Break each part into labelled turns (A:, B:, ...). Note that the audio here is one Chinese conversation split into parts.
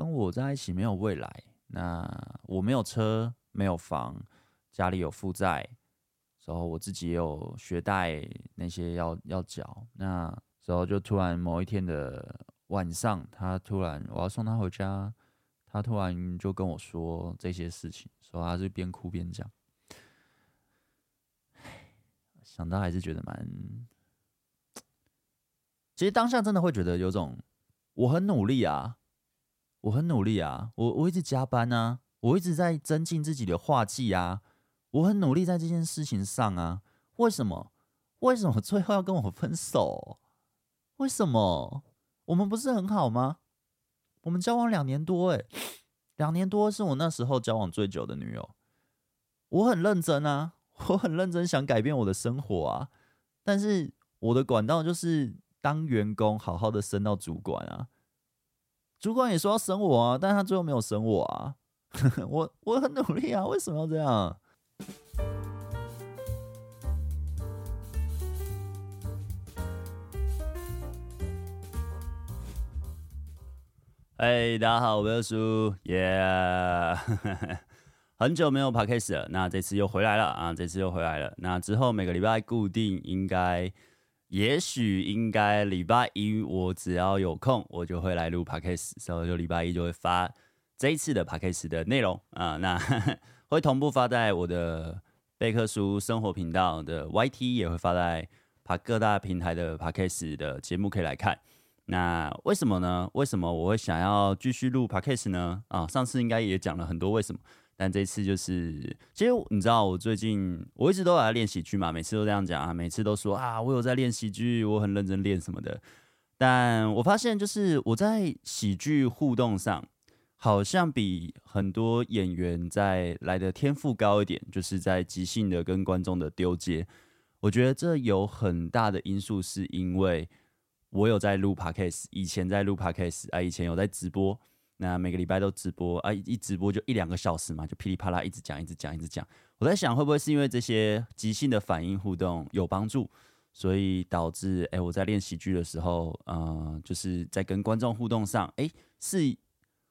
A: 跟我在一起没有未来。那我没有车，没有房，家里有负债，然后我自己也有学贷那些要要缴。那时候就突然某一天的晚上，他突然我要送他回家，他突然就跟我说这些事情，说他是边哭边讲。想到还是觉得蛮，其实当下真的会觉得有种我很努力啊。我很努力啊，我我一直加班啊，我一直在增进自己的画技啊，我很努力在这件事情上啊。为什么？为什么最后要跟我分手？为什么？我们不是很好吗？我们交往两年多，诶，两年多是我那时候交往最久的女友。我很认真啊，我很认真想改变我的生活啊，但是我的管道就是当员工，好好的升到主管啊。主管也说要升我啊，但他最后没有升我啊。我我很努力啊，为什么要这样？哎，大家好，我是叔，耶、很久没有 podcast 了，那这次又回来了啊，这次又回来了。那之后每个礼拜固定应该。也许应该礼拜一，我只要有空，我就会来录 podcast，所以就礼拜一就会发这一次的 podcast 的内容啊。那呵呵会同步发在我的贝克书生活频道的 YT，也会发在各大平台的 podcast 的节目可以来看。那为什么呢？为什么我会想要继续录 podcast 呢？啊，上次应该也讲了很多为什么。但这次就是，其实你知道，我最近我一直都在练喜剧嘛，每次都这样讲啊，每次都说啊，我有在练喜剧，我很认真练什么的。但我发现，就是我在喜剧互动上，好像比很多演员在来的天赋高一点，就是在即兴的跟观众的丢接。我觉得这有很大的因素，是因为我有在录 Podcast，以前在录 Podcast 啊，以前有在直播。那每个礼拜都直播啊，一直播就一两个小时嘛，就噼里啪啦一直讲，一直讲，一直讲。我在想，会不会是因为这些即兴的反应互动有帮助，所以导致哎、我在练喜剧的时候，嗯、就是在跟观众互动上，哎、是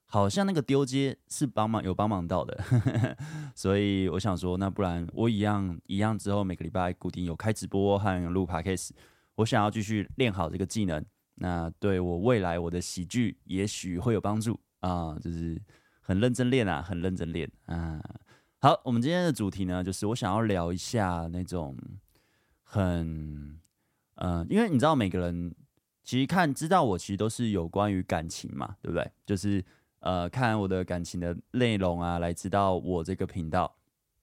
A: 好像那个丢接是帮忙有帮忙到的。所以我想说，那不然我一样一样之后每个礼拜固定有开直播和录 podcast，我想要继续练好这个技能，那对我未来我的喜剧也许会有帮助。啊，就是很认真练啊，很认真练啊。好，我们今天的主题呢，就是我想要聊一下那种很，嗯、因为你知道，每个人其实看知道我其实都是有关于感情嘛，对不对？就是呃，看我的感情的内容啊，来知道我这个频道。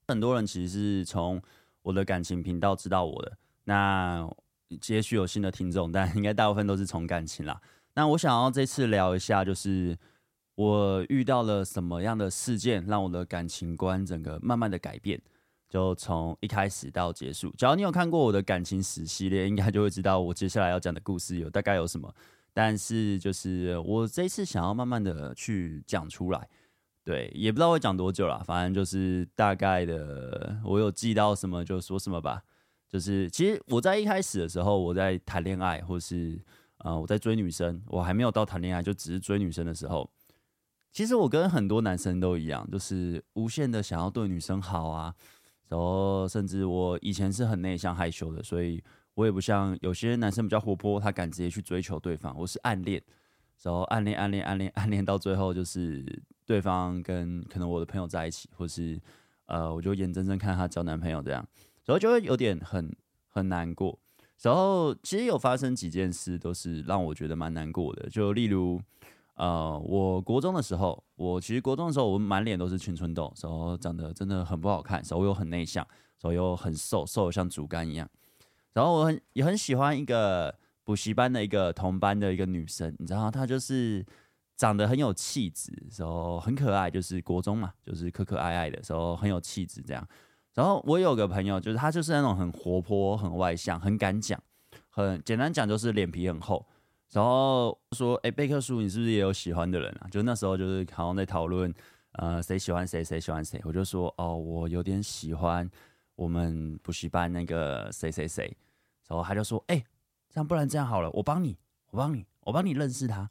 A: 很多人其实是从我的感情频道知道我的。那也许有新的听众，但应该大部分都是从感情啦。那我想要这次聊一下，就是。我遇到了什么样的事件，让我的感情观整个慢慢的改变？就从一开始到结束。只要你有看过我的感情史系列，应该就会知道我接下来要讲的故事有大概有什么。但是就是我这次想要慢慢的去讲出来，对，也不知道会讲多久啦，反正就是大概的，我有记到什么就说什么吧。就是其实我在一开始的时候，我在谈恋爱，或是呃我在追女生，我还没有到谈恋爱，就只是追女生的时候。其实我跟很多男生都一样，就是无限的想要对女生好啊，然后甚至我以前是很内向害羞的，所以我也不像有些男生比较活泼，他敢直接去追求对方。我是暗恋，然后暗恋暗恋暗恋暗恋到最后就是对方跟可能我的朋友在一起，或是呃我就眼睁睁看他交男朋友这样，然后就会有点很很难过。然后其实有发生几件事都是让我觉得蛮难过的，就例如。呃，我国中的时候，我其实国中的时候，我满脸都是青春痘，然后长得真的很不好看，然后又很内向，然后又很瘦，瘦的像竹竿一样。然后我很也很喜欢一个补习班的一个同班的一个女生，你知道，她就是长得很有气质，然后很可爱，就是国中嘛，就是可可爱爱的时候很有气质这样。然后我有个朋友，就是他就是那种很活泼、很外向、很敢讲，很简单讲就是脸皮很厚。然后说：“哎，贝克叔，你是不是也有喜欢的人啊？”就那时候就是好像在讨论，呃，谁喜欢谁，谁喜欢谁。我就说：“哦，我有点喜欢我们补习班那个谁谁谁。”然后他就说：“哎，这样不然这样好了，我帮你，我帮你，我帮你认识他。”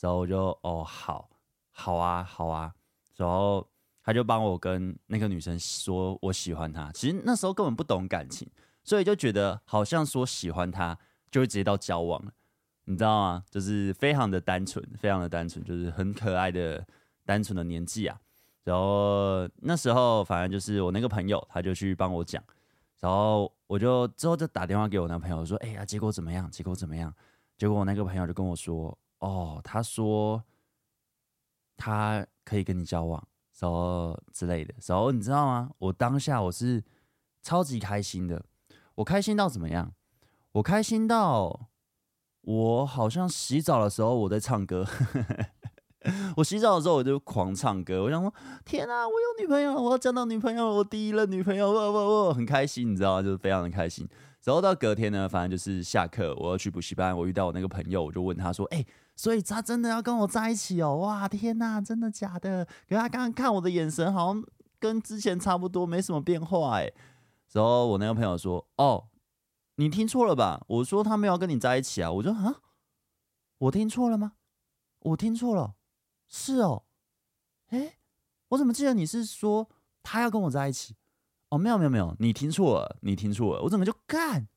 A: 然后我就：“哦，好，好啊，好啊。然后他就帮我跟那个女生说我喜欢她。其实那时候根本不懂感情，所以就觉得好像说喜欢她就会直接到交往了，你知道吗？就是非常的单纯，非常的单纯，就是很可爱的单纯的年纪啊。然后那时候反正就是我那个朋友，他就去帮我讲。然后我就之后就打电话给我男朋友说：“哎呀，结果怎么样？结果怎么样？”结果我那个朋友就跟我说：“哦，他说他可以跟你交往，然后之类的。然后你知道吗？我当下我是超级开心的。我开心到怎么样？我开心到我好像洗澡的时候我在唱歌。”我洗澡的时候我就狂唱歌，我想说天啊，我有女朋友了，我要交到女朋友了，我第一任女朋友，我我我很开心，你知道吗？就是非常的开心。然后到隔天呢，反正就是下课，我要去补习班，我遇到我那个朋友，我就问他说：“哎、所以他真的要跟我在一起哦？哇，天哪，真的假的？可是他刚刚看我的眼神好像跟之前差不多，没什么变化哎。”然后我那个朋友说：“哦，你听错了吧？我说他没有跟你在一起啊。”我说：“啊，我听错了吗？我听错了。”是哦，哎，我怎么记得你是说他要跟我在一起？哦，没有没有没有，你听错了，你听错了。我怎么就干？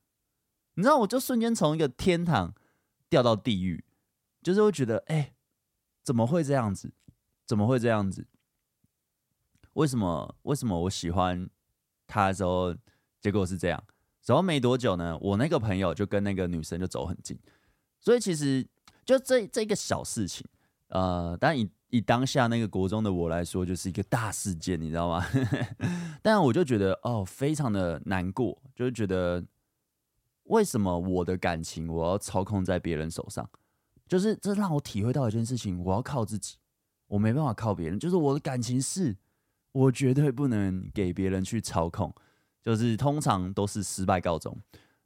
A: 你知道，我就瞬间从一个天堂掉到地狱，就是会觉得，哎，怎么会这样子？怎么会这样子？为什么？为什么我喜欢他的时候，结果是这样？然后没多久呢，我那个朋友就跟那个女生就走很近，所以其实就这这一个小事情。呃，但以以当下那个国中的我来说，就是一个大事件，你知道吗？但我就觉得哦，非常的难过，就是觉得为什么我的感情我要操控在别人手上？就是这让我体会到一件事情，我要靠自己，我没办法靠别人。就是我的感情是，我绝对不能给别人去操控，就是通常都是失败告终。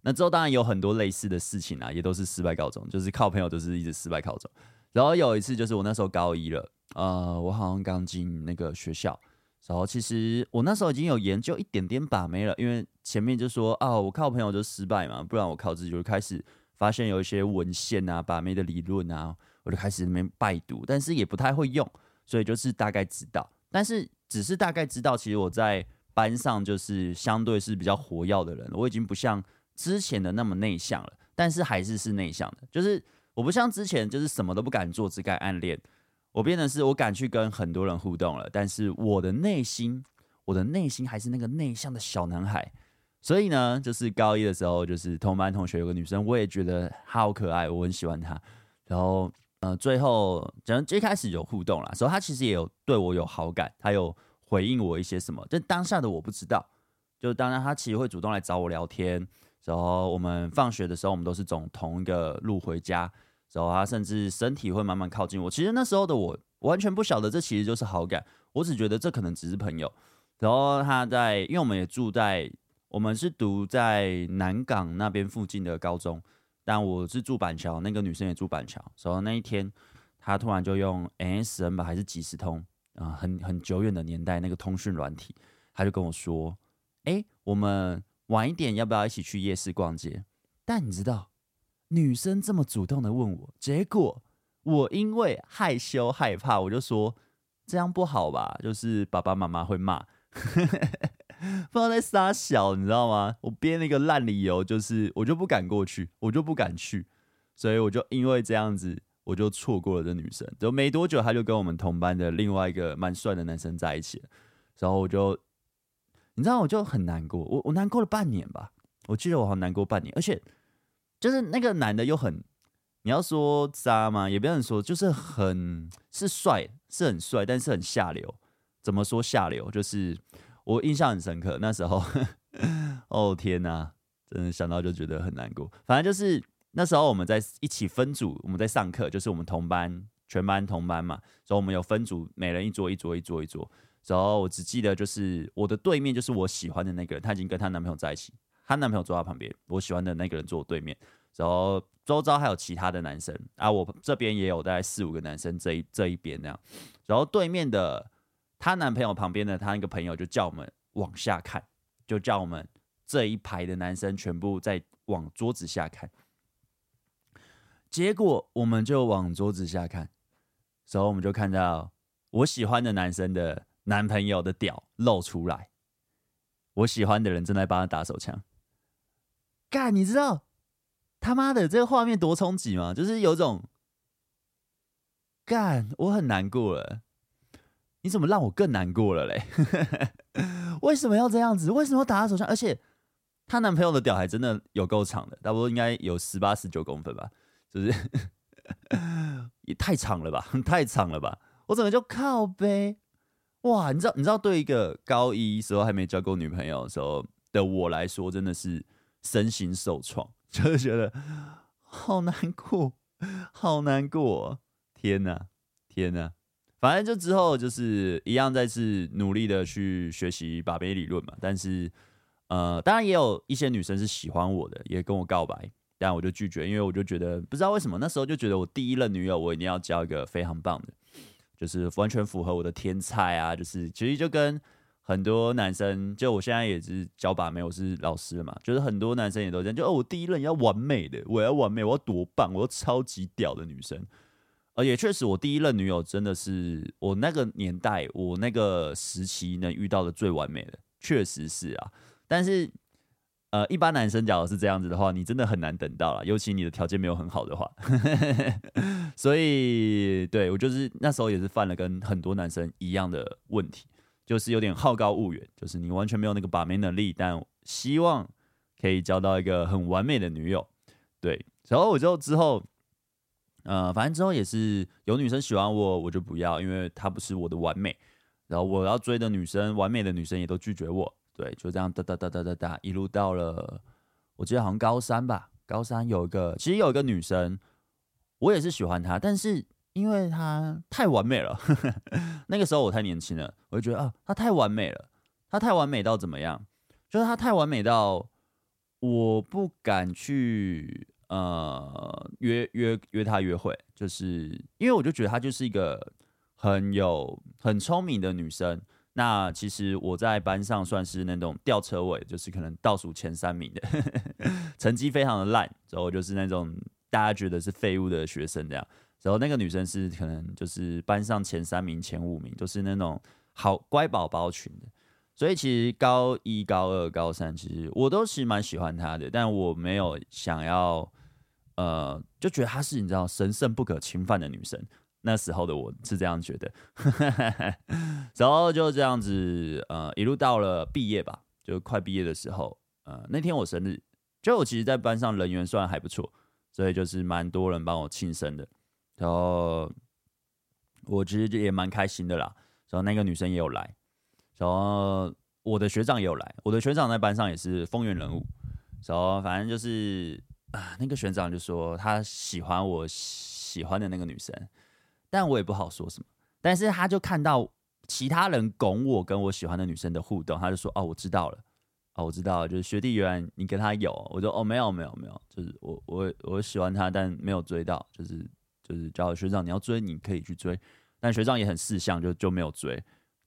A: 那之后当然有很多类似的事情啊，也都是失败告终，就是靠朋友都是一直失败告终。然后有一次，就是我那时候高一了，呃，我好像刚进那个学校，然后其实我那时候已经有研究一点点把妹了，因为前面就说啊，我靠朋友就失败嘛，不然我靠自己，就开始发现有一些文献啊，把妹的理论啊，我就开始那边拜读，但是也不太会用，所以就是大概知道，但是只是大概知道，其实我在班上就是相对是比较活跃的人，我已经不像之前的那么内向了，但是还是是内向的，就是。我不像之前就是什么都不敢做，只敢暗恋。我变得是我敢去跟很多人互动了，但是我的内心，我的内心还是那个内向的小男孩。所以呢，就是高一的时候，就是同班同学有个女生，我也觉得她好可爱，我很喜欢她。然后，呃，最后，讲最开始有互动了，所以她其实也有对我有好感，她有回应我一些什么，但当下的我不知道。就当然，他其实会主动来找我聊天。然后我们放学的时候，我们都是走同一个路回家。然后他甚至身体会慢慢靠近我。其实那时候的我完全不晓得这其实就是好感，我只觉得这可能只是朋友。然后他在，因为我们也住在，我们是读在南港那边附近的高中，但我是住板桥，那个女生也住板桥。然后那一天，他突然就用 S N 吧，还是即时通啊，很很久远的年代那个通讯软体，他就跟我说：“哎，我们晚一点要不要一起去夜市逛街？”但你知道？女生这么主动的问我，结果我因为害羞害怕，我就说这样不好吧，就是爸爸妈妈会骂，不知道在撒小，你知道吗？我编了一个烂理由，就是我就不敢过去，我就不敢去，所以我就因为这样子，我就错过了这女生。就没多久，他就跟我们同班的另外一个蛮帅的男生在一起了，然后我就，你知道，我就很难过，我我难过了半年吧，我记得我好难过半年，而且。就是那个男的又很，你要说渣吗？也不能说，就是很是帅，是很帅，但是很下流。怎么说下流？就是我印象很深刻，那时候，哦天哪，真的想到就觉得很难过。反正就是那时候我们在一起分组，我们在上课，就是我们同班，全班同班嘛，所以我们有分组，每人一桌一桌一桌一桌。然后我只记得就是我的对面就是我喜欢的那个人，她已经跟她男朋友在一起。她男朋友坐在旁边，我喜欢的那个人坐我对面，然后周遭还有其他的男生啊，我这边也有大概四五个男生这一这一边那样，然后对面的她男朋友旁边的她那个朋友就叫我们往下看，就叫我们这一排的男生全部在往桌子下看，结果我们就往桌子下看，然后我们就看到我喜欢的男生的男朋友的屌露出来，我喜欢的人正在帮他打手枪。干，你知道他妈的这个画面多冲击吗？就是有种干，我很难过了。你怎么让我更难过了嘞？为什么要这样子？为什么要打他手枪？而且她男朋友的屌还真的有够长的，差不多应该有十八、十九公分吧？就是 也太长了吧，太长了吧！我怎么就靠背？哇，你知道，你知道，对一个高一时候还没交过女朋友的时候的我来说，真的是身心受创，就是觉得好难过，好难过！天哪，天哪！反正就之后就是一样，再次努力的去学习把妹理论嘛。但是，呃，当然也有一些女生是喜欢我的，也跟我告白，但我就拒绝，因为我就觉得不知道为什么那时候就觉得我第一任女友我一定要交一个非常棒的，就是完全符合我的天菜啊。就是其实就跟很多男生，就我现在也是教把妹，我是老师了嘛，就是很多男生也都这样，就哦，我第一任要完美的，我要完美，我要多棒，我要超级屌的女生。而，也确实，我第一任女友真的是我那个年代，我那个时期能遇到的最完美的，确实是啊。但是，呃，一般男生假如是这样子的话，你真的很难等到了，尤其你的条件没有很好的话。所以，对，我就是那时候也是犯了跟很多男生一样的问题，就是有点好高骛远，就是你完全没有那个把妹能力，但希望可以交到一个很完美的女友。对，然后我就之后。呃，反正之后也是有女生喜欢我，我就不要，因为她不是我的完美。然后我要追的女生，完美的女生也都拒绝我。对，就这样哒哒哒哒哒哒，一路到了，我记得好像高三吧。高三有一个，其实有一个女生，我也是喜欢她，但是因为她太完美了，呵呵，那个时候我太年轻了，我就觉得啊，她太完美了，她太完美到怎么样？就是她太完美到我不敢去。呃，约约约她约会，就是因为我就觉得她就是一个很有很聪明的女生。那其实我在班上算是那种吊车尾，就是可能倒数前三名的，成绩非常的烂，然后就是那种大家觉得是废物的学生这样。然后那个女生是可能就是班上前三名、前五名，都是那种好乖宝宝群的。所以其实高一、高二、高三，其实我都其实蛮喜欢她的，但我没有想要。呃，就觉得她是你知道神圣不可侵犯的女生，那时候的我是这样觉得，然后就这样子，呃，一路到了毕业吧，就快毕业的时候，呃，那天我生日，就我其实，在班上人缘算还不错，所以就是蛮多人帮我庆生的，然后我其实就也蛮开心的啦，然后那个女生也有来，然后我的学长也有来，我的学长在班上也是风云人物，然后反正就是。啊，那个学长就说他喜欢我喜欢的那个女生，但我也不好说什么。但是他就看到其他人拱我跟我喜欢的女生的互动，他就说：“哦，我知道了，哦，我知道了，就是学弟原来你跟他有。”我说：“哦，没有，没有，没有，就是我我我喜欢他，但没有追到，就是就是叫学长你要追你可以去追，但学长也很识相，就就没有追，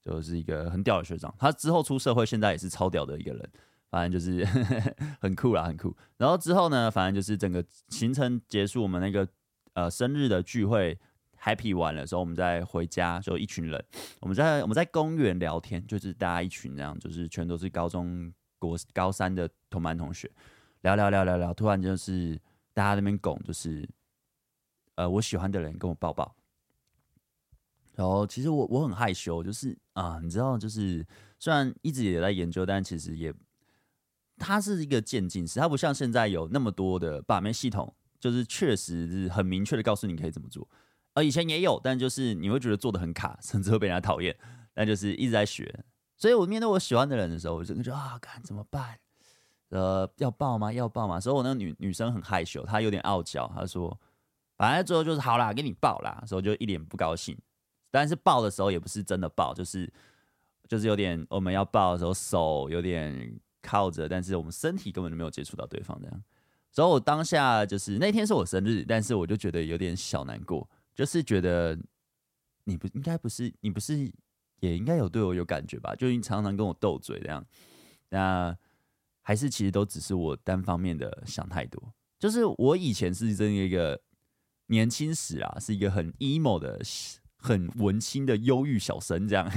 A: 就是一个很屌的学长。他之后出社会，现在也是超屌的一个人。”反正就是 很酷啦，很酷。然后之后呢，反正就是整个行程结束，我们那个呃生日的聚会 happy 完了之后，我们再回家，就一群人，我们在我们在公园聊天，就是大家一群这样，就是全都是高中国高三的同班同学，聊聊聊聊聊，突然就是大家那边拱，就是呃我喜欢的人跟我抱抱。然后其实我我很害羞，就是啊、你知道，就是虽然一直也在研究，但其实也。它是一个渐进式，它不像现在有那么多的把妹系统，就是确实是很明确的告诉你可以怎么做。以前也有，但就是你会觉得做的很卡，甚至会被人家讨厌。但就是一直在学，所以我面对我喜欢的人的时候，我就觉得啊，该怎么办？呃，要抱吗？要抱吗？所以我那个女女生很害羞，她有点傲娇，她说，反正最后就是好啦，给你抱啦。所以我就一脸不高兴。但是抱的时候也不是真的抱，就是就是有点我们要抱的时候手有点。靠着，但是我们身体根本就没有接触到对方，这样。所以我当下就是那天是我生日，但是我就觉得有点小难过，就是觉得你不应该不是你不是也应该有对我有感觉吧？就你常常跟我斗嘴这样，那还是其实都只是我单方面的想太多。就是我以前是真的一个年轻时啊，是一个很 emo 的很文青的忧郁小生这样。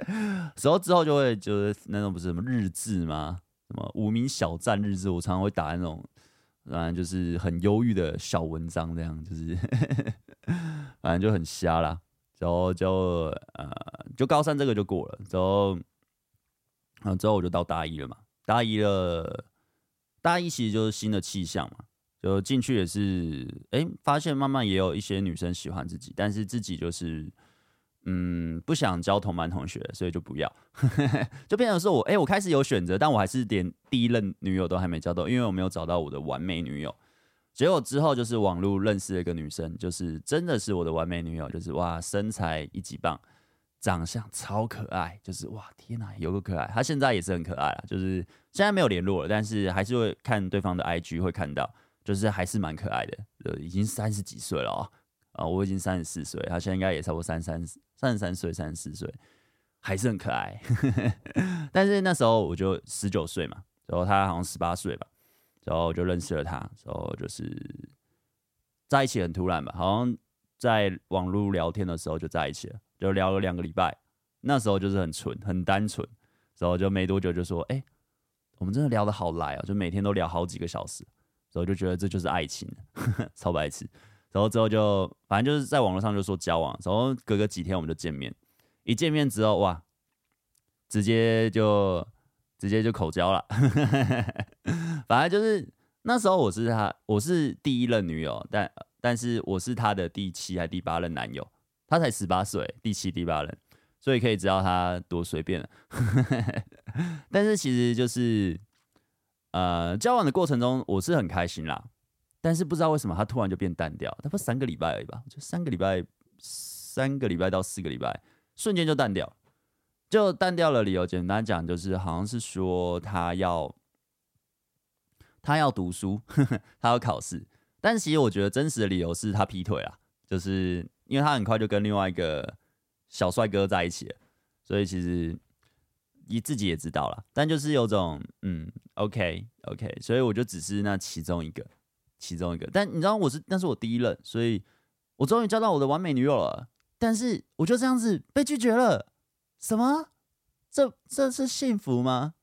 A: 然后之后就会就是那种不是什么日志吗？什么无名小站日志，我常常会打那种，反正就是很忧郁的小文章，这样就是，反正就很瞎啦。然后就呃，就高三这个就过了，之后，嗯，之后我就到大一了嘛。大一了，大一其实就是新的气象嘛，就进去也是，哎，发现慢慢也有一些女生喜欢自己，但是自己就是。嗯，不想交同班同学，所以就不要，就变成说我，哎、我开始有选择，但我还是连第一任女友都还没交到，因为我没有找到我的完美女友。结果之后就是网络认识了一个女生，就是真的是我的完美女友，就是哇，身材一级棒，长相超可爱，就是哇，天哪，有个可爱。她现在也是很可爱啊，就是现在没有联络了，但是还是会看对方的 IG，会看到，就是还是蛮可爱的，呃，已经三十几岁了哦。啊，我已经三十四岁，她现在应该也差不多三三三十三岁、三十四岁，还是很可爱。但是那时候我就十九岁嘛，然后她好像十八岁吧，然后就认识了他，然后就是在一起很突然吧，好像在网络聊天的时候就在一起了，就聊了两个礼拜。那时候就是很纯、很单纯，然后就没多久就说：“哎、我们真的聊得好来啊！”就每天都聊好几个小时，然后就觉得这就是爱情，超白痴。然后之后就反正就是在网络上就说交往，然后隔个几天我们就见面，一见面之后哇，直接就直接就口交了，反正就是那时候我是他，我是第一任女友，但但是我是他的第七还第八任男友，他才十八岁，第七第八任，所以可以知道他多随便了，但是其实就是呃交往的过程中我是很开心啦。但是不知道为什么他突然就变淡掉，他不三个礼拜而已吧？就三个礼拜，三个礼拜到四个礼拜，瞬间就淡掉。就淡掉了理由，简单讲就是好像是说他要他要读书，他要考试。但其实我觉得真实的理由是他劈腿了，就是因为他很快就跟另外一个小帅哥在一起了，所以其实你自己也知道了。但就是有种嗯，OK OK，所以我就只是那其中一个。其中一个，但你知道我是那是我第一任，所以我终于交到我的完美女友了。但是我就这样子被拒绝了，什么？这这是幸福吗？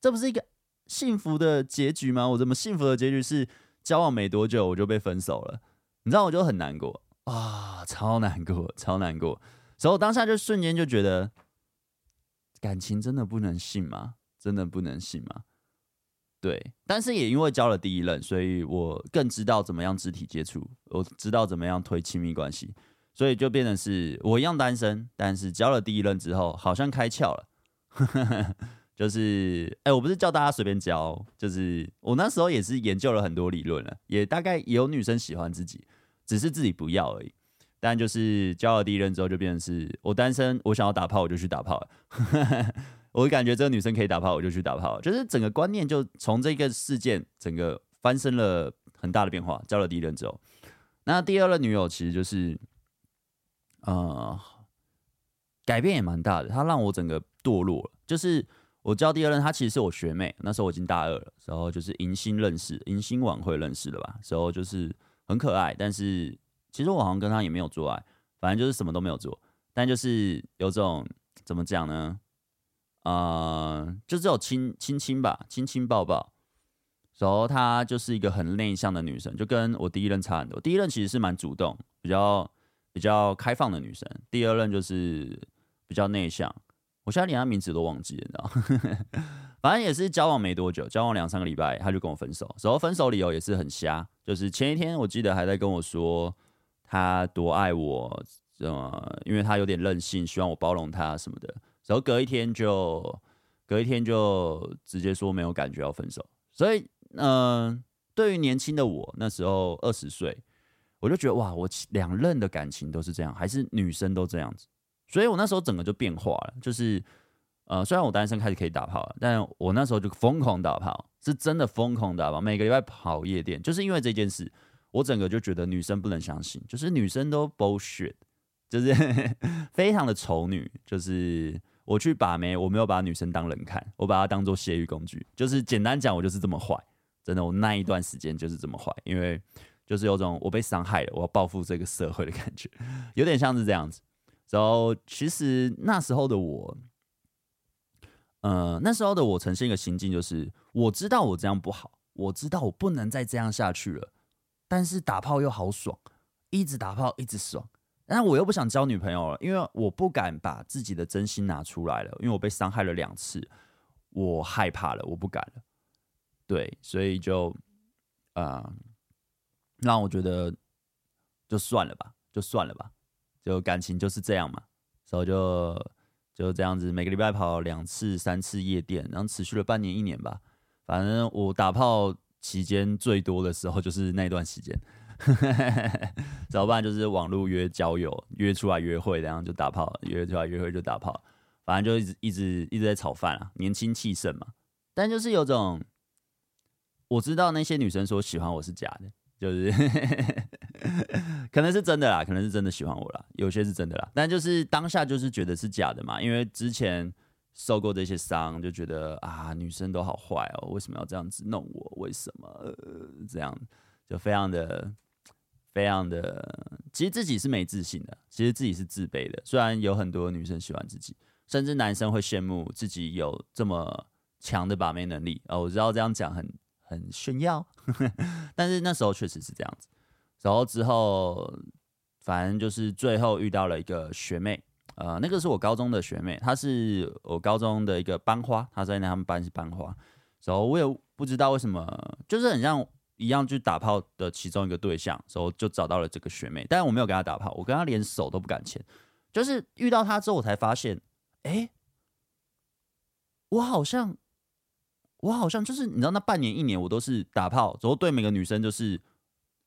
A: 这不是一个幸福的结局吗？我怎么幸福的结局是交往没多久我就被分手了？你知道我就很难过啊，超难过，超难过。所以我当下就瞬间就觉得，感情真的不能信吗？真的不能信吗？对，但是也因为交了第一任，所以我更知道怎么样肢体接触，我知道怎么样推亲密关系，所以就变成是我一样单身，但是交了第一任之后，好像开窍了，就是哎，我不是叫大家随便交，就是我那时候也是研究了很多理论了，也大概有女生喜欢自己，只是自己不要而已。但就是交了第一任之后，就变成是我单身，我想要打炮，我就去打炮了。我感觉这个女生可以打炮，我就去打炮。就是整个观念就从这个事件整个翻身了很大的变化。交了第一任之后，那第二任女友其实就是，呃，改变也蛮大的。她让我整个堕落了。就是我交第二任，她其实是我学妹。那时候我已经大二了，然后就是迎新认识，迎新晚会认识的吧。然后就是很可爱，但是其实我好像跟她也没有做爱，反正就是什么都没有做。但就是有种怎么讲呢？呃，就只有亲亲亲吧，亲亲抱抱。然后她就是一个很内向的女生，就跟我第一任差很多。第一任其实是蛮主动，比较比较开放的女生。第二任就是比较内向。我现在连她名字都忘记了，你知道？反正也是交往没多久，交往两三个礼拜，她就跟我分手。然后分手理由也是很瞎，就是前一天我记得还在跟我说她多爱我，呃，因为她有点任性，希望我包容她什么的。然后隔一天就，隔一天就直接说没有感觉要分手。所以，嗯、对于年轻的我，那时候二十岁，我就觉得哇，我两任的感情都是这样，还是女生都这样子。所以我那时候整个就变化了，就是，呃，虽然我单身开始可以打炮了，但我那时候就疯狂打炮，是真的疯狂打炮，每个礼拜跑夜店，就是因为这件事，我整个就觉得女生不能相信，就是女生都 bullshit，就是 非常的丑女，就是。我去把妹，我没有把女生当人看，我把她当做泄欲工具。就是简单讲，我就是这么坏，真的，我那一段时间就是这么坏，因为就是有种我被伤害了，我要报复这个社会的感觉，有点像是这样子。然后其实那时候的我，呃，那时候的我呈现一个心境，就是我知道我这样不好，我知道我不能再这样下去了，但是打炮又好爽，一直打炮一直爽，但我又不想交女朋友了，因为我不敢把自己的真心拿出来了，因为我被伤害了两次，我害怕了，我不敢了，对，所以就，啊、让我觉得就算了吧，就算了吧。就感情就是这样嘛，所以就就这样子，每个礼拜跑两次、三次夜店，然后持续了半年、一年吧。反正我打炮期间最多的时候就是那段时间，早办就是网络约交友、约出来约会，然后就打炮，约出来约会就打炮，反正就一直一直一直在炒饭啊，年轻气盛嘛。但就是有种我知道那些女生说喜欢我是假的。就是 可能是真的啦，可能是真的喜欢我啦，有些是真的啦，但就是当下就是觉得是假的嘛，因为之前受过这些伤，就觉得啊，女生都好坏哦，为什么要这样子弄我？为什么、呃、这样？就非常的、非常的，其实自己是没自信的，其实自己是自卑的。虽然有很多女生喜欢自己，甚至男生会羡慕自己有这么强的把妹能力哦。我知道这样讲很。很炫耀，但是那时候确实是这样子。然后之后，反正就是最后遇到了一个学妹，呃，那个是我高中的学妹，她是我高中的一个班花，她在他们班是班花。然后我也不知道为什么，就是很像一样去打炮的其中一个对象，然后就找到了这个学妹。但是我没有跟她打炮，我跟她连手都不敢牵。就是遇到她之后，我才发现，哎，我好像。我好像就是你知道，那半年一年我都是打炮，然后对每个女生就是，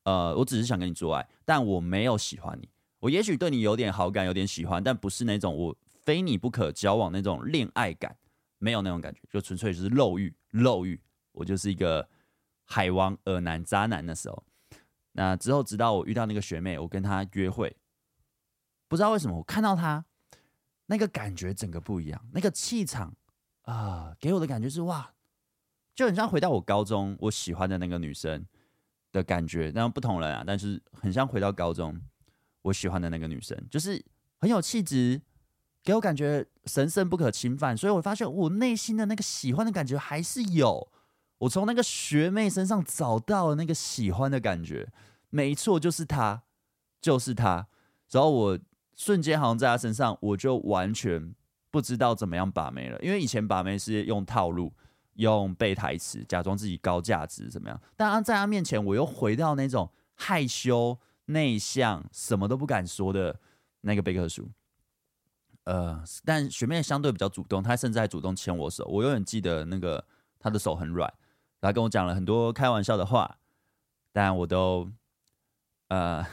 A: 呃，我只是想跟你做爱，但我没有喜欢你。我也许对你有点好感，有点喜欢，但不是那种我非你不可交往那种恋爱感，没有那种感觉，就纯粹就是肉欲，肉欲。我就是一个海王、恶男、渣男的时候。那之后，直到我遇到那个学妹，我跟她约会，不知道为什么，我看到她那个感觉整个不一样，那个气场啊、给我的感觉是哇。就很像回到我高中我喜欢的那个女生的感觉，那不同人啊，但是很像回到高中我喜欢的那个女生，就是很有气质，给我感觉神圣不可侵犯，所以我发现我内心的那个喜欢的感觉还是有，我从那个学妹身上找到了那个喜欢的感觉，没错，就是她，就是她，然后我瞬间好像在她身上，我就完全不知道怎么样把妹了，因为以前把妹是用套路。用背台词假装自己高价值怎么样？但在他面前，我又回到那种害羞、内向、什么都不敢说的那个贝克叔。呃，但学妹相对比较主动，她甚至还主动牵我手。我永远记得那个她的手很软，她跟我讲了很多开玩笑的话，但我都呃。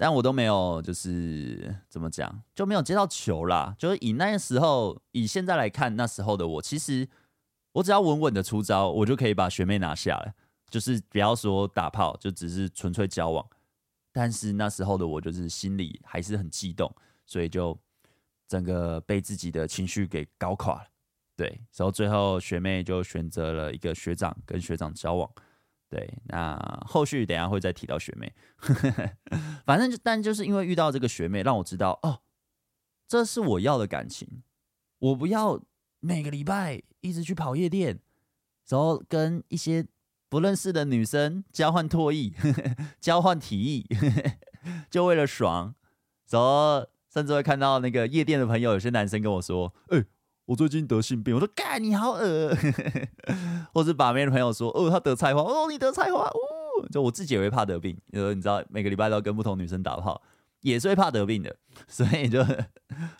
A: 但我都没有，就是怎么讲，就没有接到球啦。就是以那个时候，以现在来看，那时候的我，其实我只要稳稳的出招，我就可以把学妹拿下了。就是不要说打炮，就只是纯粹交往。但是那时候的我，就是心里还是很激动，所以就整个被自己的情绪给搞垮了。对，然后最后学妹就选择了一个学长，跟学长交往。对，那后续等下会再提到学妹，反正就但就是因为遇到这个学妹，让我知道哦，这是我要的感情。我不要每个礼拜一直去跑夜店，然后跟一些不认识的女生交换唾液、交换体液，就为了爽。然后甚至会看到那个夜店的朋友，有些男生跟我说：“哎。”我最近得性病，我说干你好恶，或是把妹的朋友说哦他得菜花，哦你得菜花，哦就我自己也会怕得病，因为你知道每个礼拜都要跟不同女生打炮，也是会怕得病的，所以就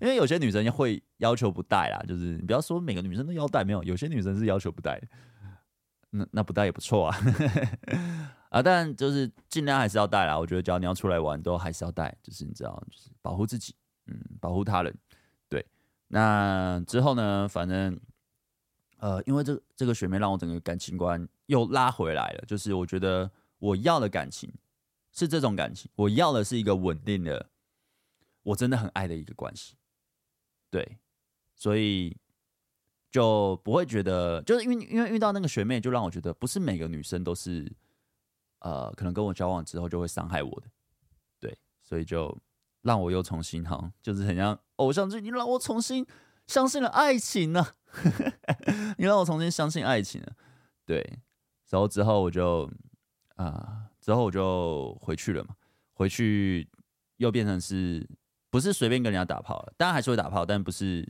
A: 因为有些女生会要求不带啦，就是你不要说每个女生都要带，没有，有些女生是要求不带，那那不带也不错啊，啊但就是尽量还是要带啦，我觉得只要你要出来玩都还是要带，就是你知道就是保护自己，嗯保护他人。那之后呢？反正，呃，因为这这个学妹让我整个感情观又拉回来了。就是我觉得我要的感情是这种感情，我要的是一个稳定的，我真的很爱的一个关系。对，所以就不会觉得，就是因为因为遇到那个学妹，就让我觉得不是每个女生都是，呃，可能跟我交往之后就会伤害我的。对，所以就。让我又重新哈，就是很像偶像剧，你让我重新相信了爱情呢、你让我重新相信爱情了，对，然后之后我就啊、之后我就回去了嘛，回去又变成是不是随便跟人家打炮了，当然还是会打炮，但不是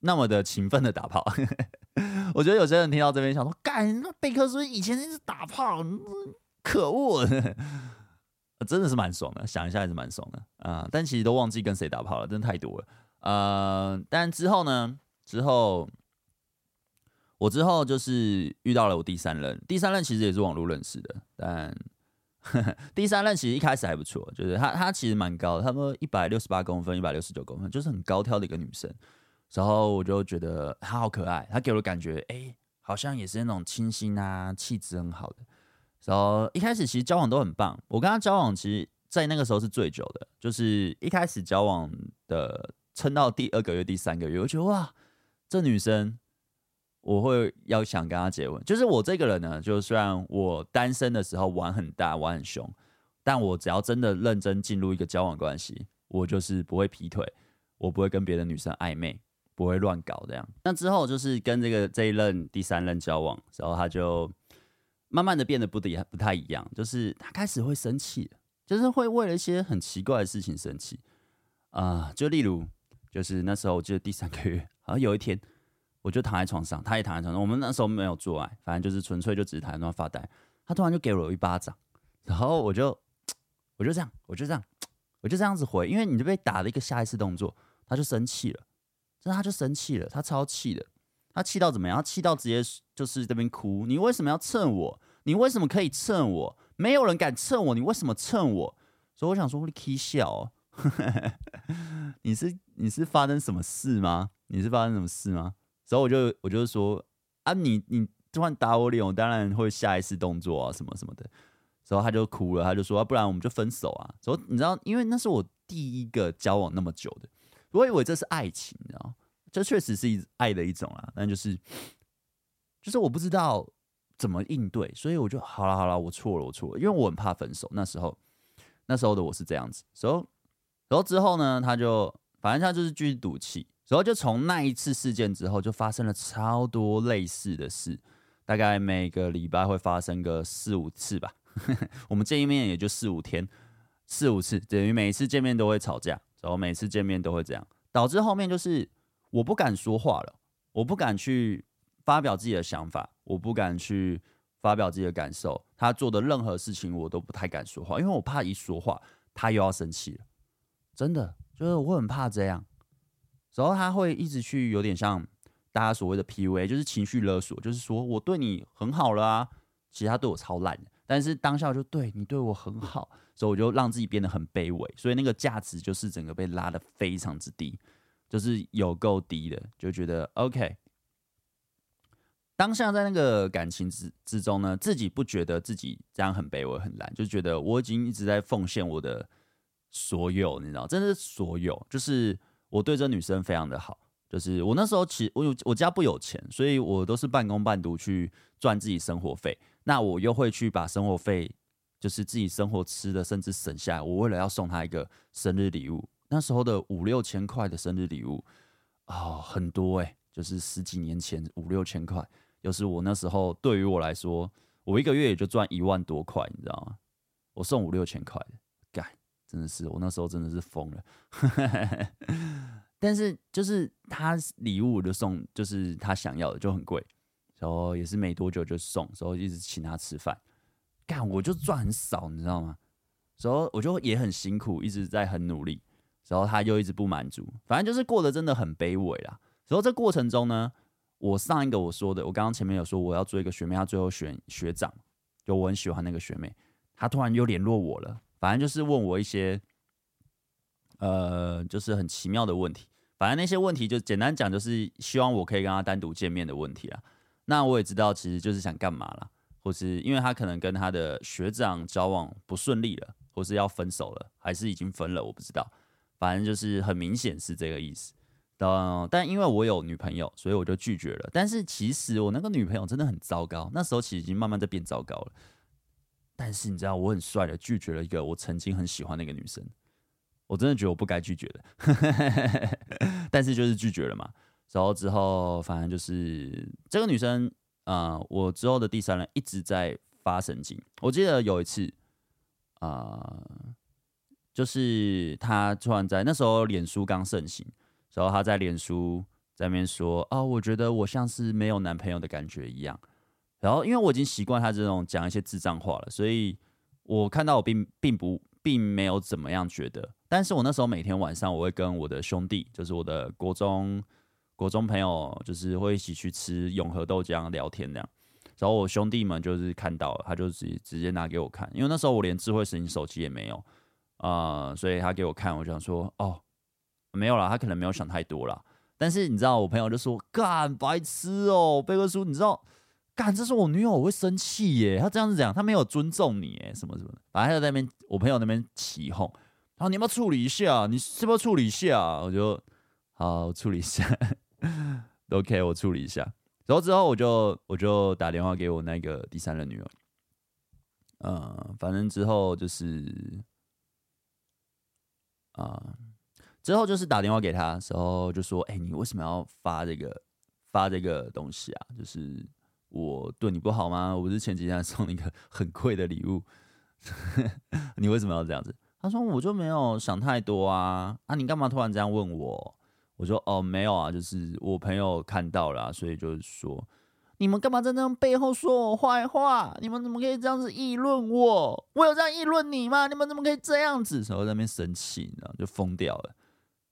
A: 那么的勤奋的打炮。我觉得有些人听到这边想说，干，那贝克是不是以前那是打炮，可恶。真的是蛮爽的，想一下还是蛮爽的啊、但其实都忘记跟谁打炮了，真的太多了。呃，但之后呢？之后我之后就是遇到了我第三任，第三任其实也是网络认识的，但呵呵 第三任其实一开始还不错，就是她她其实蛮高的，她说一百六十八公分，一百六十九公分，就是很高挑的一个女生。然后我就觉得她好可爱，她给我的感觉，哎、好像也是那种清新啊，气质很好的。然后一开始其实交往都很棒，我跟他交往其实，在那个时候是最久的，就是一开始交往的撑到第二个月、第三个月，我觉得哇，这女生我会要想跟她结婚。就是我这个人呢，就虽然我单身的时候玩很大、玩很凶，但我只要真的认真进入一个交往关系，我就是不会劈腿，我不会跟别的女生暧昧，不会乱搞这样。那之后就是跟这个这一任第三任交往，然后他就。慢慢的变得不的不太一样，就是他开始会生气，就是会为了一些很奇怪的事情生气啊、就例如，就是那时候我记得第三个月，好像有一天，我就躺在床上，他也躺在床上，我们那时候没有做爱，反正就是纯粹就只是躺在那边发呆，他突然就给了我一巴掌，然后我就我就这样，我就这样，我就这样子回，因为你就被打了一个下意识动作，他就生气了，真的他就生气了，他超气的。他气到怎么样？他气到直接就是这边哭。你为什么要蹭我？你为什么可以蹭我？没有人敢蹭我，你为什么蹭我？所以我想说，你气笑哦，你是你是发生什么事吗？你是发生什么事吗？所以我就我就说啊，你你突然打我脸，我当然会下意识动作啊，什么什么的。然后他就哭了，他就说，不然我们就分手啊。所以你知道，因为那是我第一个交往那么久的，我以为这是爱情，你知道。这确实是一爱的一种啊，但就是，就是我不知道怎么应对，所以我就好了好了，我错了我错了，因为我很怕分手。那时候那时候的我是这样子，然后然后之后呢，他就反正他就是继续赌气，然后就从那一次事件之后，就发生了超多类似的事，大概每个礼拜会发生个四五次吧。我们见一面也就四五天，四五次，等于每一次见面都会吵架，然后每次见面都会这样，导致后面就是。我不敢说话了，我不敢去发表自己的想法，我不敢去发表自己的感受。他做的任何事情，我都不太敢说话，因为我怕一说话，他又要生气了。真的，就是我很怕这样。然后他会一直去有点像大家所谓的 PUA，就是情绪勒索，就是说我对你很好了啊，其实他对我超烂的，但是当下就对你对我很好，所以我就让自己变得很卑微，所以那个价值就是整个被拉得非常之低。就是有够低的，就觉得 OK。当下在那个感情之之中呢，自己不觉得自己这样很卑微很烂，就觉得我已经一直在奉献我的所有，你知道，真的是所有。就是我对这女生非常的好，就是我那时候其实我有我家不有钱，所以我都是半工半读去赚自己生活费。那我又会去把生活费，就是自己生活吃的，甚至省下来，我为了要送她一个生日礼物。那时候的五六千块的生日礼物啊、哦，很多哎、就是十几年前五六千块，又是我那时候对于我来说，我一个月也就赚一万多块，你知道吗？我送五六千块，干，真的是我那时候真的是疯了。但是就是他礼物就送，就是他想要的就很贵，然后也是没多久就送，然后一直请他吃饭，干，我就赚很少，你知道吗？然后我就也很辛苦，一直在很努力。然后他又一直不满足，反正就是过得真的很卑微啦。然后这过程中呢，我上一个我说的，我刚刚前面有说我要做一个学妹，她最后选学长，就我很喜欢那个学妹，她突然又联络我了，反正就是问我一些，呃，就是很奇妙的问题。反正那些问题就简单讲，就是希望我可以跟她单独见面的问题啊。那我也知道，其实就是想干嘛啦，或是因为她可能跟她的学长交往不顺利了，或是要分手了，还是已经分了，我不知道。反正就是很明显是这个意思，但因为我有女朋友，所以我就拒绝了。但是其实我那个女朋友真的很糟糕，那时候其实已经慢慢在变糟糕了。但是你知道，我很帅的拒绝了一个我曾经很喜欢的一个女生，我真的觉得我不该拒绝的，但是就是拒绝了嘛。然后之后，反正就是这个女生，啊、呃，我之后的第三任一直在发神经。我记得有一次，啊、就是他突然在那时候脸书刚盛行，然后他在脸书在那边说：“啊、哦，我觉得我像是没有男朋友的感觉一样。”然后因为我已经习惯他这种讲一些智障话了，所以我看到我并并不并没有怎么样觉得。但是我那时候每天晚上我会跟我的兄弟，就是我的国中。国中朋友就是会一起去吃永和豆浆聊天那样，然后我兄弟们就是看到了，他就直直接拿给我看，因为那时候我连智慧型手机也没有啊、所以他给我看，我就想说哦，没有啦，他可能没有想太多啦。但是你知道，我朋友就说干白痴哦，贝克叔，你知道干这是我女友，我会生气耶，他这样子讲，他没有尊重你耶，什么什么的，反正他在那边，我朋友那边起哄，然后你要不要处理一下？你是不是要处理一下？我就好处理一下。OK，我处理一下。然后之后我就我就打电话给我那个第三任女友。嗯，反正之后就是啊、之后就是打电话给他的时候就说：“哎、你为什么要发这个发这个东西啊？就是我对你不好吗？我不是前几天送你一个很贵的礼物，你为什么要这样子？”他说：“我就没有想太多啊。啊，你干嘛突然这样问我？”我说哦，没有啊，就是我朋友看到了，所以就是说，你们干嘛在那背后说我坏话？你们怎么可以这样子议论我？我有这样议论你吗？你们怎么可以这样子？然后在那边生气，然后就疯掉了。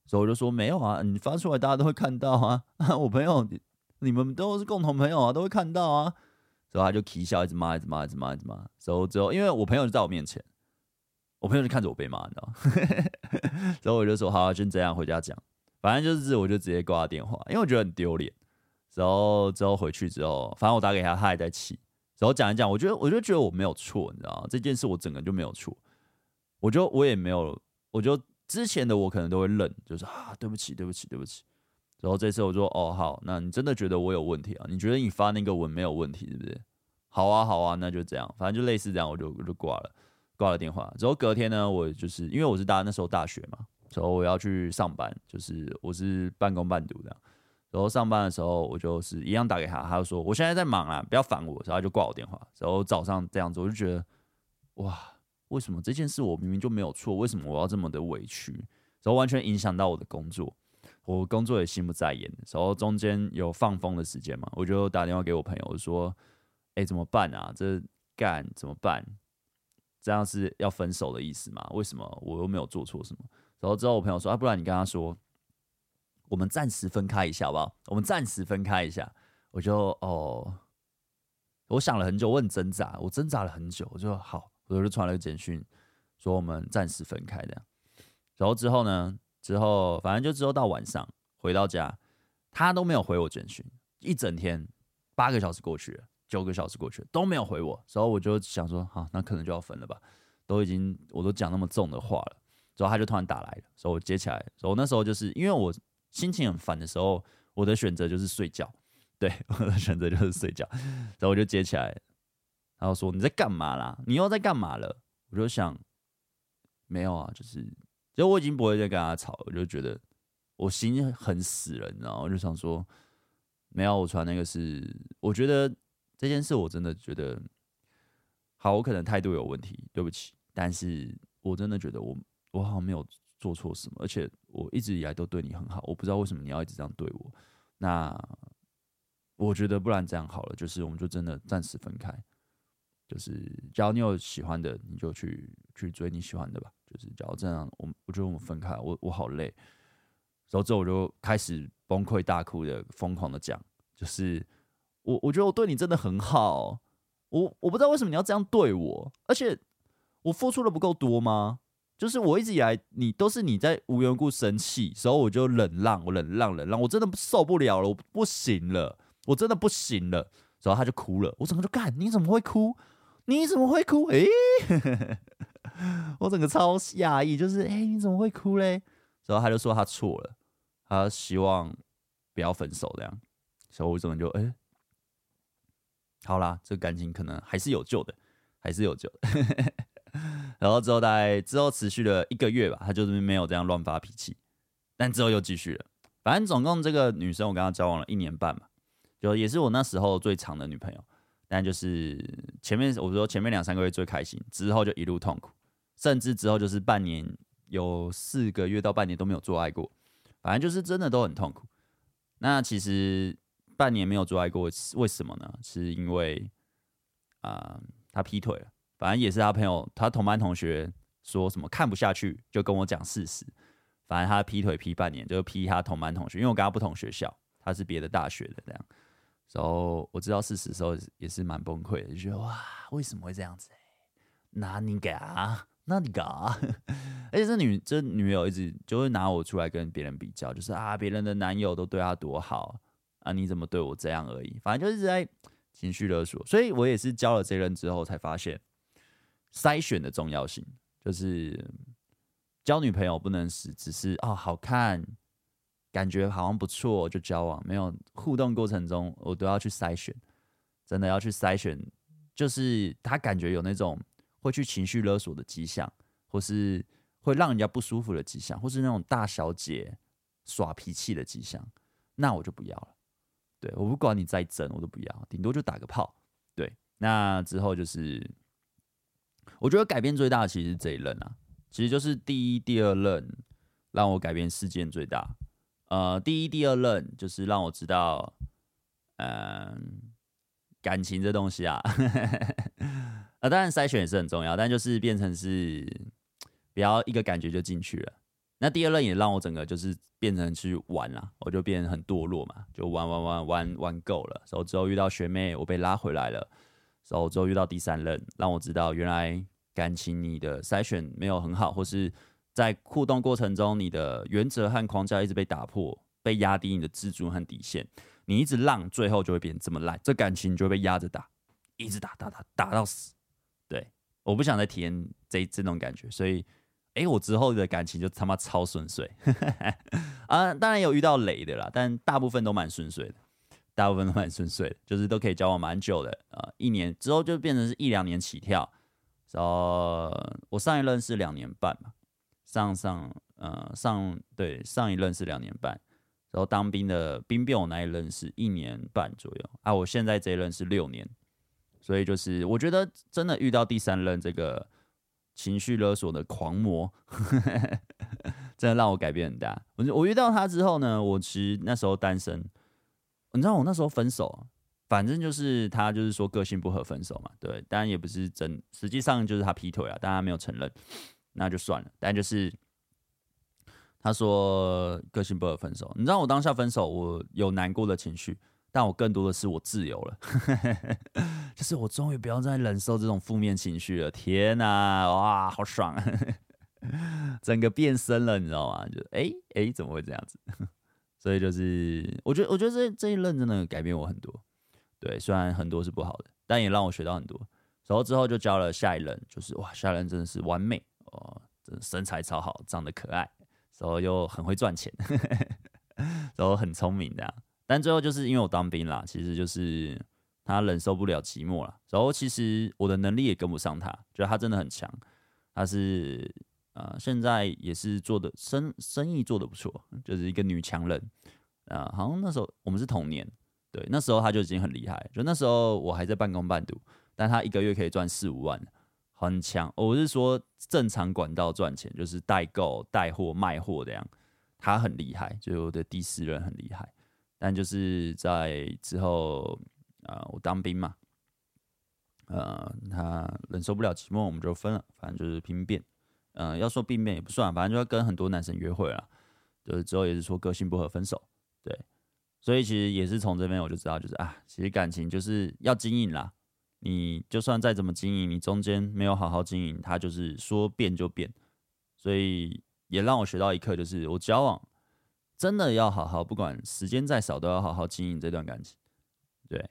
A: 所以我就说没有啊，你发出来大家都会看到啊。我朋友，你们都是共同朋友啊，都会看到啊。所以他就起笑，一直骂，一直骂，一直骂，一直骂。之后之后，因为我朋友就在我面前，我朋友就看着我被骂，你知道吗？所以我就说好，就这样回家讲。反正就是，我就直接挂电话，因为我觉得很丢脸。然后之后回去之后，反正我打给他，他还在气。然后讲一讲，我觉得我就觉得我没有错，你知道吗？这件事我整个就没有错。我就我也没有，我就之前的我可能都会认，就是啊，对不起，对不起，对不起。然后这次我说，哦，好，那你真的觉得我有问题啊？你觉得你发那个文没有问题，是不是？好啊，好啊，那就这样，反正就类似这样，我就我就挂了，挂了电话。之后隔天呢，我就是因为我是大那时候大学嘛。然后我要去上班，就是我是半工半读的。然后上班的时候，我就是一样打给他，他就说我现在在忙啊，不要烦我，然后就挂我电话。然后早上这样子，我就觉得哇，为什么这件事我明明就没有错，为什么我要这么的委屈？然后完全影响到我的工作，我工作也心不在焉。然后中间有放风的时间嘛，我就打电话给我朋友，我说：“哎，怎么办啊？这干怎么办？这样是要分手的意思吗？为什么我又没有做错什么？”然后之后，我朋友说：“啊，不然你跟他说，我们暂时分开一下，好不好？我们暂时分开一下。”我就哦，我想了很久，我很挣扎，我挣扎了很久，我就好，我就传了个简讯，说我们暂时分开这样。然后之后呢，之后反正就之后到晚上回到家，他都没有回我简讯，一整天八个小时过去了，九个小时过去了都没有回我。然后我就想说，好，那可能就要分了吧？都已经我都讲那么重的话了。之后他就突然打来了，所以我接起来。所以我那时候就是因为我心情很烦的时候，我的选择就是睡觉。对，我的选择就是睡觉。然后我就接起来，然后说：“你在干嘛啦？你又在干嘛了？”我就想，没有啊，就是，就我已经不会再跟他吵。我就觉得我心很死了，你知道吗？我就想说，没有，我传那个是，我觉得这件事我真的觉得，好，我可能态度有问题，对不起。但是我真的觉得我。我好像没有做错什么，而且我一直以来都对你很好，我不知道为什么你要一直这样对我。那我觉得不然这样好了，就是我们就真的暂时分开。就是假如你有喜欢的，你就去去追你喜欢的吧。就是假如这样，我我觉得我们分开，我我好累。然后之后我就开始崩溃大哭的，疯狂的讲，就是我我觉得我对你真的很好，我我不知道为什么你要这样对我，而且我付出的不够多吗？就是我一直以来，你都是你在无缘故生气，所以我就忍让，我忍让，忍让，我真的受不了了，我不行了，我真的不行了。然后他就哭了，我整个就干，你怎么会哭？你怎么会哭？诶、我整个超讶异，就是诶、你怎么会哭嘞？然后他就说他错了，他希望不要分手这样。所以我整个就诶、好啦，这感情可能还是有救的，还是有救的。然后之后大概之后持续了一个月吧，他就是没有这样乱发脾气，但之后又继续了。反正总共这个女生我跟她交往了一年半嘛，就也是我那时候最长的女朋友。但就是前面我说前面两三个月最开心，之后就一路痛苦，甚至之后就是半年有四个月到半年都没有做爱过，反正就是真的都很痛苦。那其实半年没有做爱过，为什么呢？是因为啊、呃，他劈腿了。反正也是他朋友，他同班同学说什么看不下去，就跟我讲事实。反正他劈腿劈半年，就劈他同班同学，因为我跟他不同学校，他是别的大学的这样。然后我知道事实的时候也是蛮崩溃的，就觉得哇，为什么会这样子？那你嘎，那你嘎，而且这女这女友一直就会拿我出来跟别人比较，就是啊，别人的男友都对她多好啊，你怎么对我这样而已？反正就是在情绪勒索。所以我也是交了这任之后才发现筛选的重要性，就是交女朋友不能是只是哦好看。感觉好像不错就交往，没有互动过程中，我都要去筛选，真的要去筛选，就是他感觉有那种会去情绪勒索的迹象，或是会让人家不舒服的迹象，或是那种大小姐耍脾气的迹象，那我就不要了。对，我不管你再整，我都不要，顶多就打个炮。对，那之后就是，我觉得改变最大的其实是这一任啊，其实就是第一、第二任让我改变事件最大。呃，第一、第二任就是让我知道，嗯、呃，感情这东西啊，啊，当然筛选也是很重要，但就是变成是不要一个感觉就进去了。那第二任也让我整个就是变成去玩了，我就变得很堕落嘛，就玩玩玩玩玩够了。然后之后遇到学妹，我被拉回来了。然后之后遇到第三任，让我知道原来感情你的筛选没有很好，或是。在互动过程中，你的原则和框架一直被打破，被压低你的自尊和底线，你一直浪，最后就会变这么烂，这感情就会被压着打，一直打打打打到死。对，我不想再体验这这种感觉，所以，哎、我之后的感情就他妈超顺遂 啊！当然有遇到雷的啦，但大部分都蛮顺遂的，大部分都蛮顺遂的，就是都可以交往蛮久的啊，一年之后就变成是一两年起跳。然后我上一任是两年半嘛。上上呃上对上一任是两年半，然后当兵的兵变我那一任是一年半左右啊，我现在这一任是六年，所以就是我觉得真的遇到第三任这个情绪勒索的狂魔，真的让我改变很大。我我遇到他之后呢，我其实那时候单身，你知道我那时候分手，反正就是他就是说个性不合分手嘛，对，当然也不是真，实际上就是他劈腿啊，但他没有承认。那就算了，但就是他说个性不合分手。你知道我当下分手，我有难过的情绪，但我更多的是我自由了，就是我终于不要再忍受这种负面情绪了。天哪，哇，好爽啊！整个变身了，你知道吗？就哎哎、欸欸，怎么会这样子？所以就是我觉得，我觉得这这一任真的改变我很多。对，虽然很多是不好的，但也让我学到很多。然后之后就交了下一任，就是哇，下一任真的是完美。哦，这身材超好，长得可爱，然后又很会赚钱，然后很聪明的。但最后就是因为我当兵啦，其实就是他忍受不了寂寞了。然后其实我的能力也跟不上他，觉得他真的很强。他是呃，现在也是做的生生意做得不错，就是一个女强人啊、好像那时候我们是同年，对，那时候他就已经很厉害。就那时候我还在半工半读，但他一个月可以赚四五万。很强，我是说正常管道赚钱，就是代购、带货、卖货这样，他很厉害，就我的第四任很厉害。但就是在之后，呃，我当兵嘛，呃，他忍受不了寂寞，我们就分了。反正就是兵变，呃，要说避免也不算，反正就要跟很多男生约会了。就是之后也是说个性不合分手，对。所以其实也是从这边我就知道，就是啊，其实感情就是要经营啦。你就算再怎么经营，你中间没有好好经营，它就是说变就变。所以也让我学到一课，就是我交往真的要好好，不管时间再少，都要好好经营这段感情。对，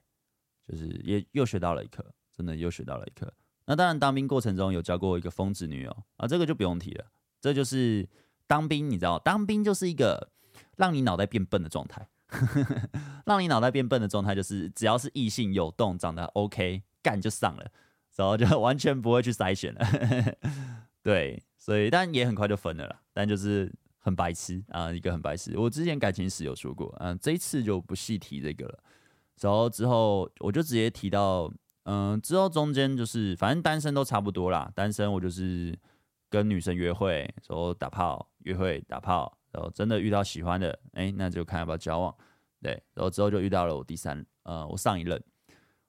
A: 就是也又学到了一课，真的又学到了一课。那当然，当兵过程中有交过一个疯子女友啊，这个就不用提了。这就是当兵，你知道，当兵就是一个让你脑袋变笨的状态，让你脑袋变笨的状态，就是只要是异性有动，长得 OK。干就上了，然后就完全不会去筛选了。对，所以但也很快就分了啦。但就是很白痴啊，一个很白痴。我之前感情史有说过，嗯、这一次就不细提这个了。然后之后我就直接提到，嗯，之后中间就是反正单身都差不多啦。单身我就是跟女生约会，然后打炮，约会打炮，然后真的遇到喜欢的，哎，那就看要不要交往。对，然后之后就遇到了我第三，呃，我上一任。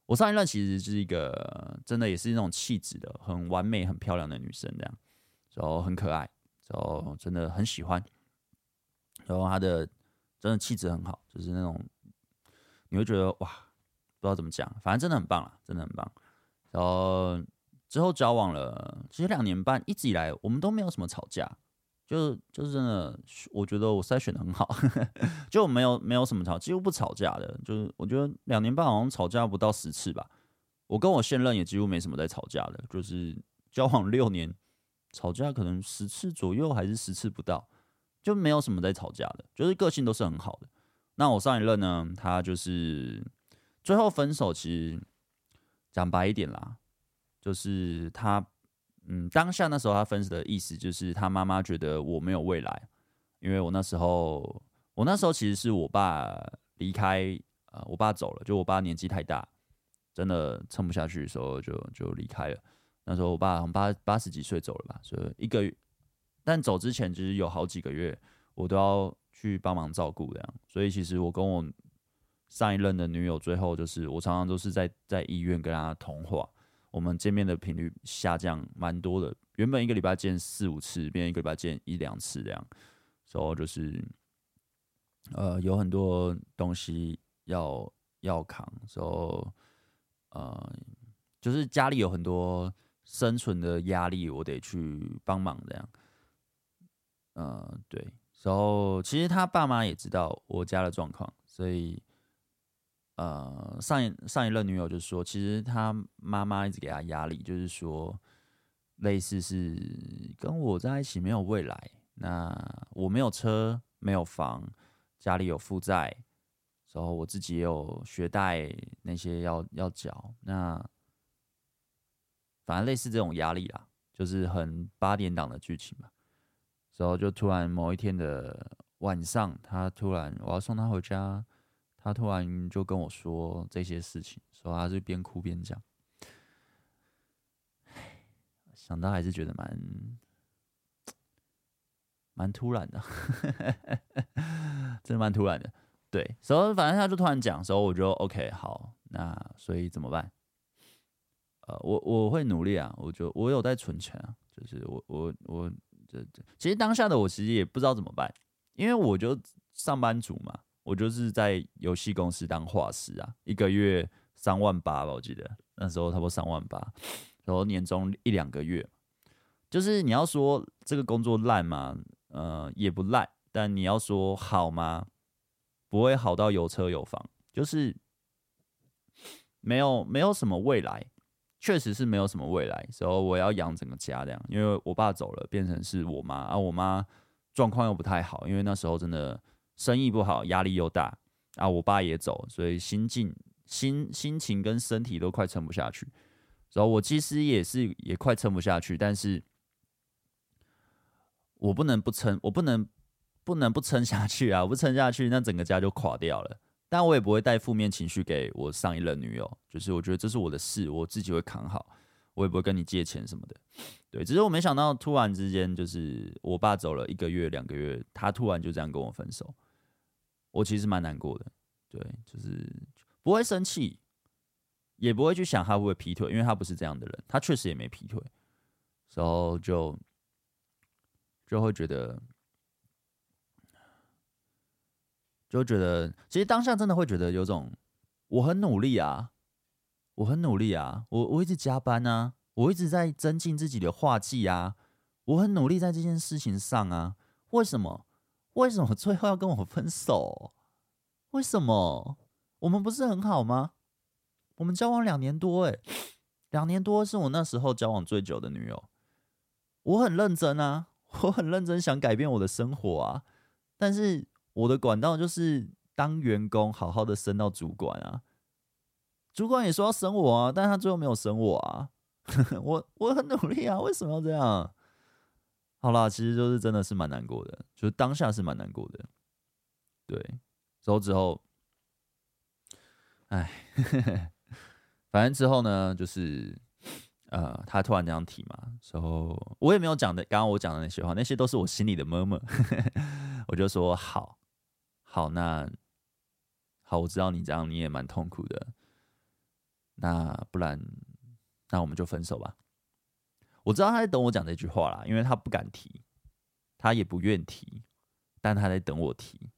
A: 我上一任其实是一个真的也是那种气质的很完美、很漂亮的女生，这样，然后很可爱，然后真的很喜欢。然后她的真的气质很好，就是那种。你会觉得哇，不知道怎么讲，反正真的很棒啊，真的很棒。然后之后交往了，其实两年半，一直以来我们都没有什么吵架，就就是真的，我觉得我筛选的很好，就没有没有什么吵，几乎不吵架的。就是我觉得两年半好像吵架不到十次吧。我跟我现任也几乎没什么在吵架的，就是交往六年，吵架可能十次左右，还是十次不到，就没有什么在吵架的，就是个性都是很好的。那我上一任呢，他就是最后分手，其实讲白一点啦，就是他，嗯，当下那时候他分手的意思就是他妈妈觉得我没有未来，因为我那时候，我那时候其实是我爸离开，呃，我爸走了，就我爸年纪太大，真的撑不下去的时候就就离开了。那时候我爸好像八八十几岁走了吧，所以一个月，但走之前其实有好几个月我都要。去帮忙照顾这样，所以其实我跟我上一任的女友最后就是，我常常都是在在医院跟她通话，我们见面的频率下降蛮多的，原本一个礼拜见四五次，变一个礼拜见一两次这样，所以就是呃有很多东西要要扛，所以呃就是家里有很多生存的压力，我得去帮忙这样，呃对。然后，其实他爸妈也知道我家的状况，所以，呃，上一上一任女友就说，其实他妈妈一直给他压力，就是说，类似是跟我在一起没有未来，那我没有车，没有房，家里有负债，然后我自己也有学贷那些要要缴，那反正类似这种压力啦，就是很八点档的剧情嘛。然后就突然某一天的晚上，他突然我要送他回家，他突然就跟我说这些事情，说他是边哭边讲。想到还是觉得蛮蛮突然的，真的蛮突然的。对，所以反正他就突然讲，所以我就 OK 好，那所以怎么办？呃，我我会努力啊，我就我有在存钱啊，就是我我我。这这，其实当下的我其实也不知道怎么办，因为我就上班族嘛，我就是在游戏公司当画师啊，一个月三万八吧，我记得那时候差不多三万八，然后年终一两个月，就是你要说这个工作烂吗？呃，也不烂，但你要说好吗？不会好到有车有房，就是没有没有什么未来。确实是没有什么未来，所以我要养整个家这样。因为我爸走了，变成是我妈，啊，我妈状况又不太好，因为那时候真的生意不好，压力又大，啊，我爸也走，所以心境、心心情跟身体都快撑不下去。然后我其实也是也快撑不下去，但是我不能不撑，我不能不能不撑下去啊！我不撑下去，那整个家就垮掉了。但我也不会带负面情绪给我上一任女友，就是我觉得这是我的事，我自己会扛好，我也不会跟你借钱什么的。对，只是我没想到突然之间，就是我爸走了一个月、两个月，他突然就这样跟我分手，我其实蛮难过的。对，就是不会生气，也不会去想他会不会劈腿，因为他不是这样的人，他确实也没劈腿，然后就就会觉得。就觉得，其实当下真的会觉得有种，我很努力啊，我很努力啊，我我一直加班啊，我一直在增进自己的画技啊，我很努力在这件事情上啊，为什么？为什么最后要跟我分手？为什么？我们不是很好吗？我们交往两年多，诶，两年多是我那时候交往最久的女友，我很认真啊，我很认真想改变我的生活啊，但是。我的管道就是当员工，好好的升到主管啊。主管也说要升我啊，但是他最后没有升我啊。我我很努力啊，为什么要这样？好啦，其实就是真的是蛮难过的，就是当下是蛮难过的。对，之后之后，哎，反正之后呢，就是呃，他突然这样提嘛，之后我也没有讲的，刚刚我讲的那些话，那些都是我心里的默默 我就说好，好，那好，我知道你这样你也蛮痛苦的，那不然，那我们就分手吧。我知道他在等我讲这句话啦，因为他不敢提，他也不愿提，但他在等我提，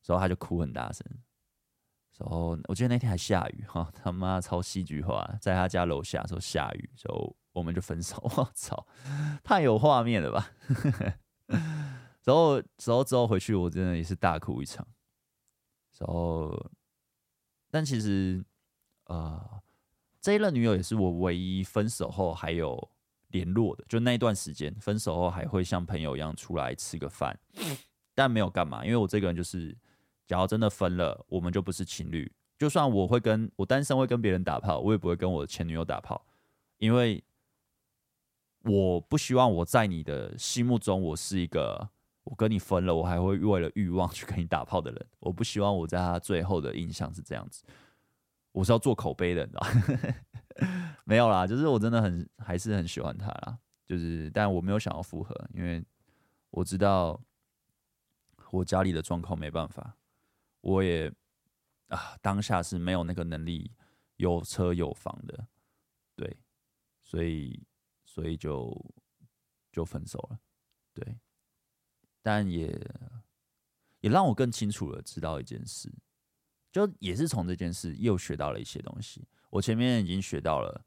A: 所以他就哭很大声。然后我记得那天还下雨哈，他妈超戏剧化，在他家楼下说下雨，所以我们就分手。我操，太有画面了吧！然后，然后之后回去，我真的也是大哭一场。然后，但其实，呃。这一任女友也是我唯一分手后还有联络的，就那一段时间分手后还会像朋友一样出来吃个饭，但没有干嘛，因为我这个人就是，假如真的分了，我们就不是情侣。就算我会跟我单身会跟别人打炮，我也不会跟我的前女友打炮，因为我不希望我在你的心目中我是一个我跟你分了，我还会为了欲望去跟你打炮的人。我不希望我在他最后的印象是这样子。我是要做口碑的，你知道？没有啦，就是我真的很还是很喜欢他啦，就是但我没有想要复合，因为我知道我家里的状况没办法，我也啊当下是没有那个能力有车有房的，对，所以所以就就分手了，对，但也也让我更清楚了知道一件事。就也是从这件事又学到了一些东西。我前面已经学到了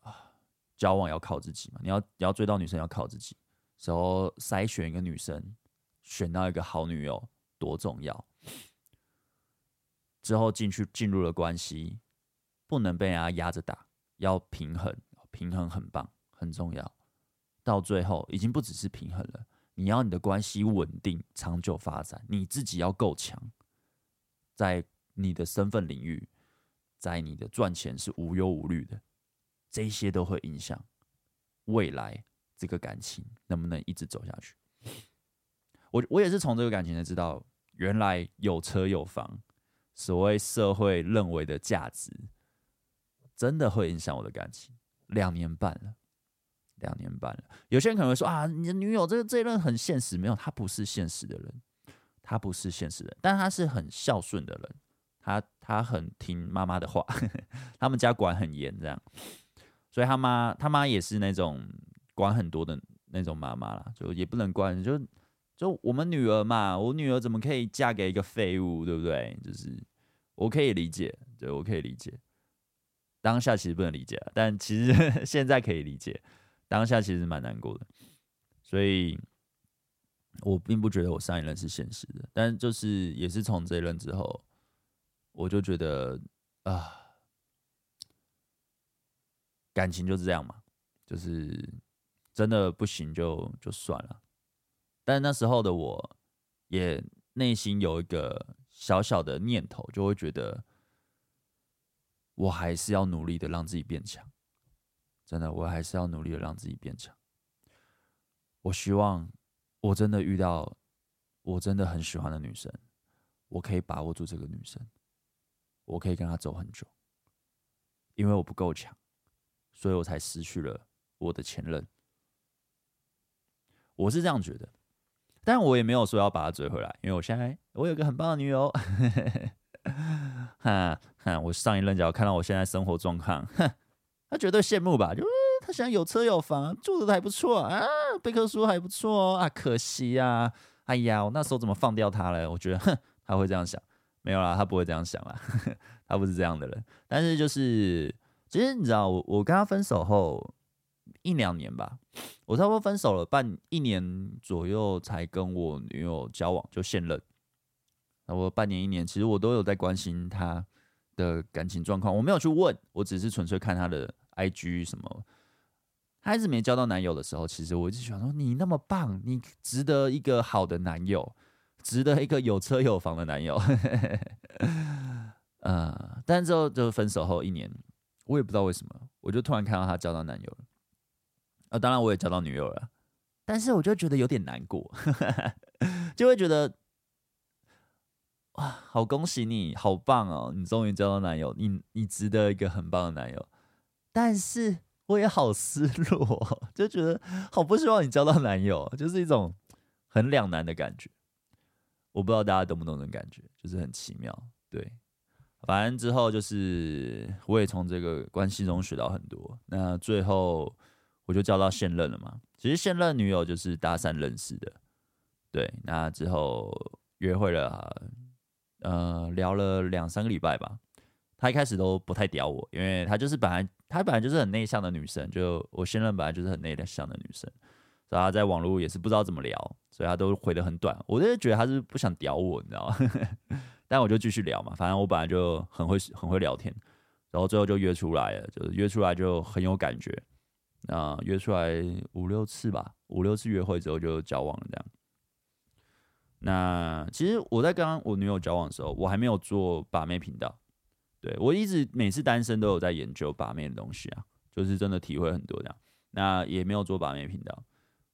A: 啊，交往要靠自己嘛，你要你要追到女生要靠自己，然后筛选一个女生，选到一个好女友多重要。之后进去进入了关系，不能被人家压着打，要平衡，平衡很棒，很重要。到最后已经不只是平衡了，你要你的关系稳定长久发展，你自己要够强。在你的身份领域，在你的赚钱是无忧无虑的，这些都会影响未来这个感情能不能一直走下去。我我也是从这个感情才知道，原来有车有房，所谓社会认为的价值，真的会影响我的感情。两年半了，两年半了。有些人可能会说啊，你的女友这个这一任很现实，没有，他不是现实的人。他不是现实人，但他是很孝顺的人，他他很听妈妈的话，他们家管很严，这样，所以他妈他妈也是那种管很多的那种妈妈啦，就也不能管，就就我们女儿嘛，我女儿怎么可以嫁给一个废物，对不对？就是我可以理解，对，我可以理解，当下其实不能理解，但其实 现在可以理解，当下其实蛮难过的，所以。我并不觉得我上一任是现实的，但就是也是从这一任之后，我就觉得啊，感情就是这样嘛，就是真的不行就就算了。但那时候的我，也内心有一个小小的念头，就会觉得我还是要努力的让自己变强。真的，我还是要努力的让自己变强。我希望。我真的遇到我真的很喜欢的女生，我可以把握住这个女生，我可以跟她走很久，因为我不够强，所以我才失去了我的前任。我是这样觉得，但我也没有说要把她追回来，因为我现在我有个很棒的女友，哈哈，我上一任只要看到我现在生活状况，哼，他绝对羡慕吧？就。他现在有车有房，住的还不错啊，贝克书还不错哦啊，可惜呀、啊，哎呀，我那时候怎么放掉他了？我觉得，哼，他会这样想，没有啦，他不会这样想啦，他不是这样的人。但是就是，其实你知道，我我跟他分手后一两年吧，我差不多分手了半一年左右才跟我女友交往，就现任。那我半年一年，其实我都有在关心他的感情状况，我没有去问，我只是纯粹看他的 IG 什么。还是没交到男友的时候，其实我一直想说，你那么棒，你值得一个好的男友，值得一个有车有房的男友。呃，但之后就分手后一年，我也不知道为什么，
B: 我就突然看到他交到男友了，啊，当然我也交到女友了，但是我就觉得有点难过，就会觉得，哇，好恭喜你，好棒哦，你终于交到男友，你你值得一个很棒的男友，但是我也好失落，就觉得好不希望你交到男友，就是一种很两难的感觉，我不知道大家懂不懂这种感觉，就是很奇妙，对。反正之后就是，我也从这个关系中学到很多。那最后我就交到现任了嘛。其实现任女友就是大三认识的，对。那之后约会了，呃，聊了两三个礼拜吧。她一开始都不太屌我，因为她就是本来她本来就是很内向的女生，就我现任本来就是很内向的女生，所以她在网络也是不知道怎么聊，所以她都回得很短。我就觉得她是不想屌我，你知道吗？但我就继续聊嘛，反正我本来就很会很会聊天，然后最后就约出来了，就是约出来就很有感觉，那约出来五六次吧，五六次约会之后就交往了这样。那其实我在跟我女友交往的时候，我还没有做把妹频道，对，我一直每次单身都有在研究把妹的东西啊，就是真的体会很多这样。那也没有做把妹频道，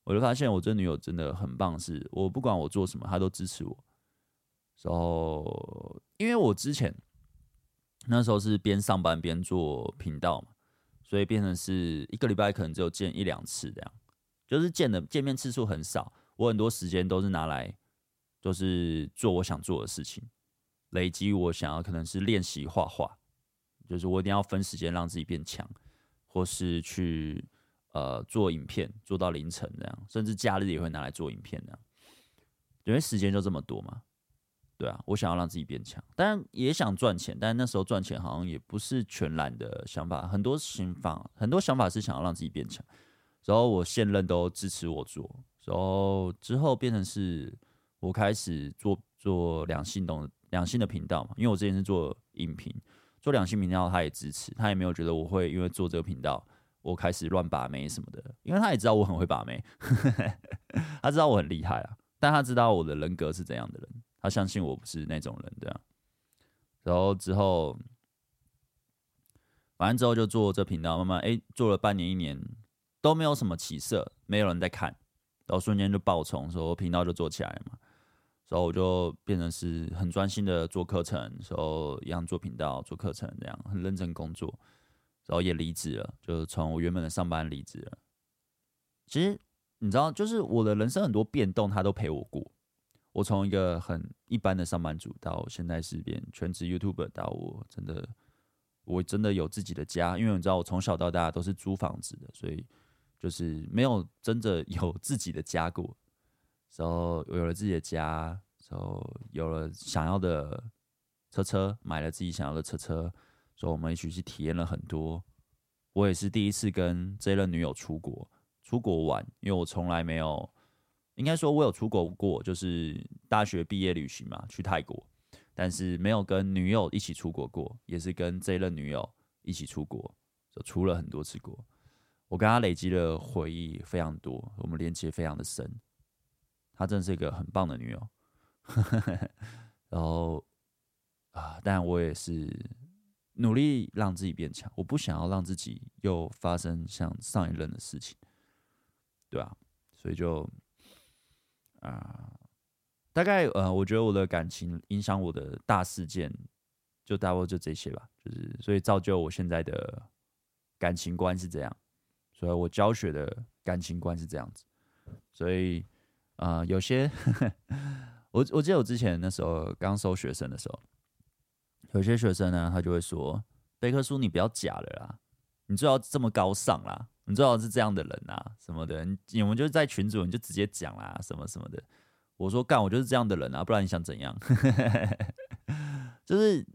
B: 我就发现我这女友真的很棒，是我不管我做什么，她都支持我。然后，因为我之前那时候是边上班边做频道嘛，所以变成是一个礼拜可能只有见一两次这样，就是见的见面次数很少。我很多时间都是拿来，就是做我想做的事情，累积我想要可能是练习画画，就是我一定要分时间让自己变强，或是去呃做影片做到凌晨这样，甚至假日也会拿来做影片这样，因为时间就这么多嘛。对啊，我想要让自己变强，当然也想赚钱，但那时候赚钱好像也不是全然的想法，很多想法，很多想法是想要让自己变强。然后我现任都支持我做，然后之后变成是我开始做做两性动两性的频道嘛，因为我之前是做影评，做两性频道，他也支持，他也没有觉得我会因为做这个频道，我开始乱把妹什么的，因为他也知道我很会把妹，他知道我很厉害啊，但他知道我的人格是怎样的人。他相信我不是那种人，对啊。然后之后，反正之后就做这频道，慢慢哎，做了半年一年都没有什么起色，没有人在看，然后瞬间就爆冲，说频道就做起来了嘛。然后我就变成是很专心的做课程，然后一样做频道、做课程，这样很认真工作。然后也离职了，就从我原本的上班离职了。其实你知道，就是我的人生很多变动，他都陪我过。我从一个很一般的上班族，到现在是变全职 YouTuber，到我真的，我真的有自己的家。因为你知道，我从小到大都是租房子的，所以就是没有真的有自己的家过。然后有了自己的家，然后有了想要的车车，买了自己想要的车车，所以我们一起去体验了很多。我也是第一次跟这任女友出国，出国玩，因为我从来没有。应该说，我有出国过，就是大学毕业旅行嘛，去泰国，但是没有跟女友一起出国过，也是跟这一任女友一起出国，就出了很多次国。我跟她累积的回忆非常多，我们连接非常的深。她真是一个很棒的女友。然后啊，但我也是努力让自己变强，我不想要让自己又发生像上一任的事情，对啊，所以就。啊，大概呃，我觉得我的感情影响我的大事件，就大概就这些吧。就是所以造就我现在的感情观是这样，所以我教学的感情观是这样子。所以、呃，有些我我记得我之前那时候刚收学生的时候，有些学生呢，他就会说：“贝克书，你不要假了啦，你最好这么高尚啦。”你最好是这样的人啊，什么的，你我们就在群组，你就直接讲啦，什么什么的。我说干，我就是这样的人啊，不然你想怎样？就是，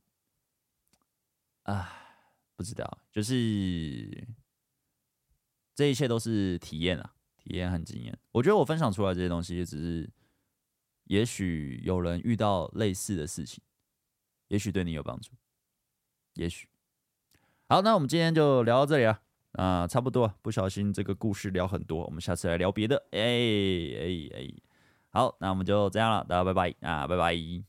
B: 啊，不知道，就是这一切都是体验啊，体验和经验。我觉得我分享出来这些东西，也只是也许有人遇到类似的事情，也许对你有帮助，也许。好，那我们今天就聊到这里啊。啊，差不多，不小心这个故事聊很多，我们下次来聊别的。哎哎哎，好，那我们就这样了，大家拜拜啊，拜拜。